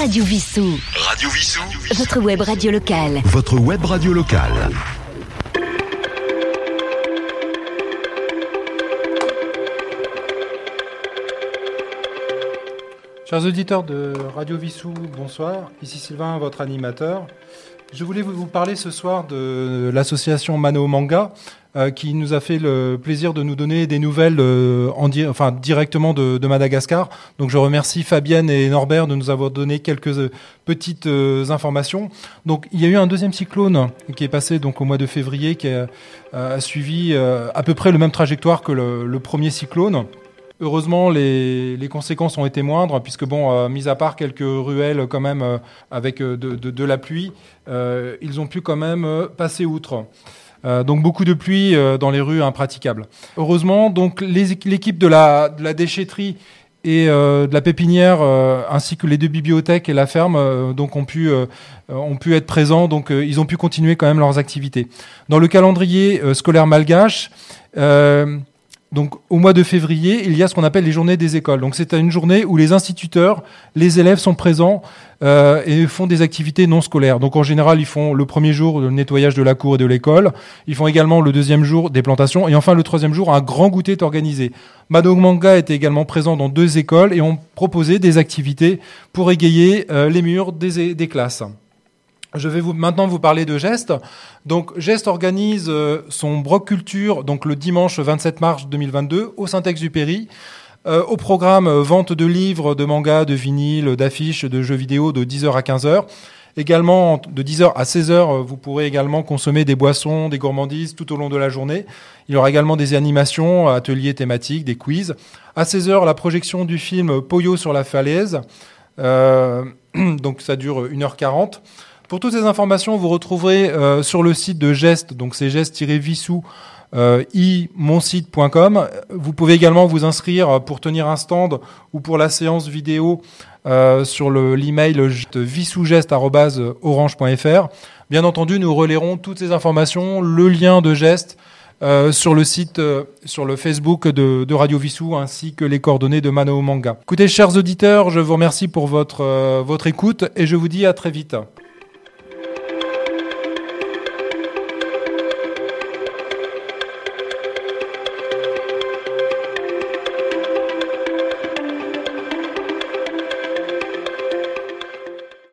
Radio Vissou. Radio Vissou. Votre web radio locale. Votre web radio locale. Chers auditeurs de Radio Vissou, bonsoir. Ici Sylvain, votre animateur. Je voulais vous parler ce soir de l'association Mano Manga, euh, qui nous a fait le plaisir de nous donner des nouvelles euh, en enfin, directement de, Madagascar. Donc je remercie Fabienne et Norbert de nous avoir donné quelques euh, petites informations. Donc il y a eu un deuxième cyclone qui est passé donc au mois de février, qui a, suivi à peu près le même trajectoire que le, premier cyclone. Heureusement, les, les, conséquences ont été moindres, puisque, bon, mis à part quelques ruelles quand même avec de, de, la pluie, ils ont pu quand même passer outre. Donc beaucoup de pluie dans les rues impraticables. Heureusement, donc l'équipe de la, déchetterie et de la pépinière, ainsi que les deux bibliothèques et la ferme, donc ont pu, ont pu être présents. Donc ils ont pu continuer quand même leurs activités. Dans le calendrier scolaire malgache, donc au mois de février, il y a ce qu'on appelle les journées des écoles. Donc c'est une journée où les instituteurs, les élèves sont présents euh, et font des activités non scolaires. Donc en général, ils font le premier jour le nettoyage de la cour et de l'école. Ils font également le deuxième jour des plantations et enfin le troisième jour un grand goûter est organisé. Madog Manga était également présent dans deux écoles et ont proposé des activités pour égayer euh, les murs des, des classes. Je vais vous, maintenant vous parler de Geste. Donc Geste organise euh, son Broc Culture donc le dimanche 27 mars 2022 au Saint-Exupéry. Euh, au programme euh, vente de livres, de mangas, de vinyles, d'affiches, de jeux vidéo de 10h à 15h. Également de 10h à 16h, vous pourrez également consommer des boissons, des gourmandises tout au long de la journée. Il y aura également des animations, ateliers thématiques, des quiz. À 16h, la projection du film Poyo sur la falaise. donc ça dure 1h40. Pour toutes ces informations, vous retrouverez euh, sur le site de Geste, donc c'est geste-vissou, euh, imonsite.com. Vous pouvez également vous inscrire pour tenir un stand ou pour la séance vidéo euh, sur l'email vissougeste.orange.fr. Bien entendu, nous relayerons toutes ces informations, le lien de Geste, euh, sur le site, euh, sur le Facebook de, Radio Vissou, ainsi que les coordonnées de Mano Manga. Écoutez, chers auditeurs, je vous remercie pour votre, euh, votre écoute et je vous dis à très vite.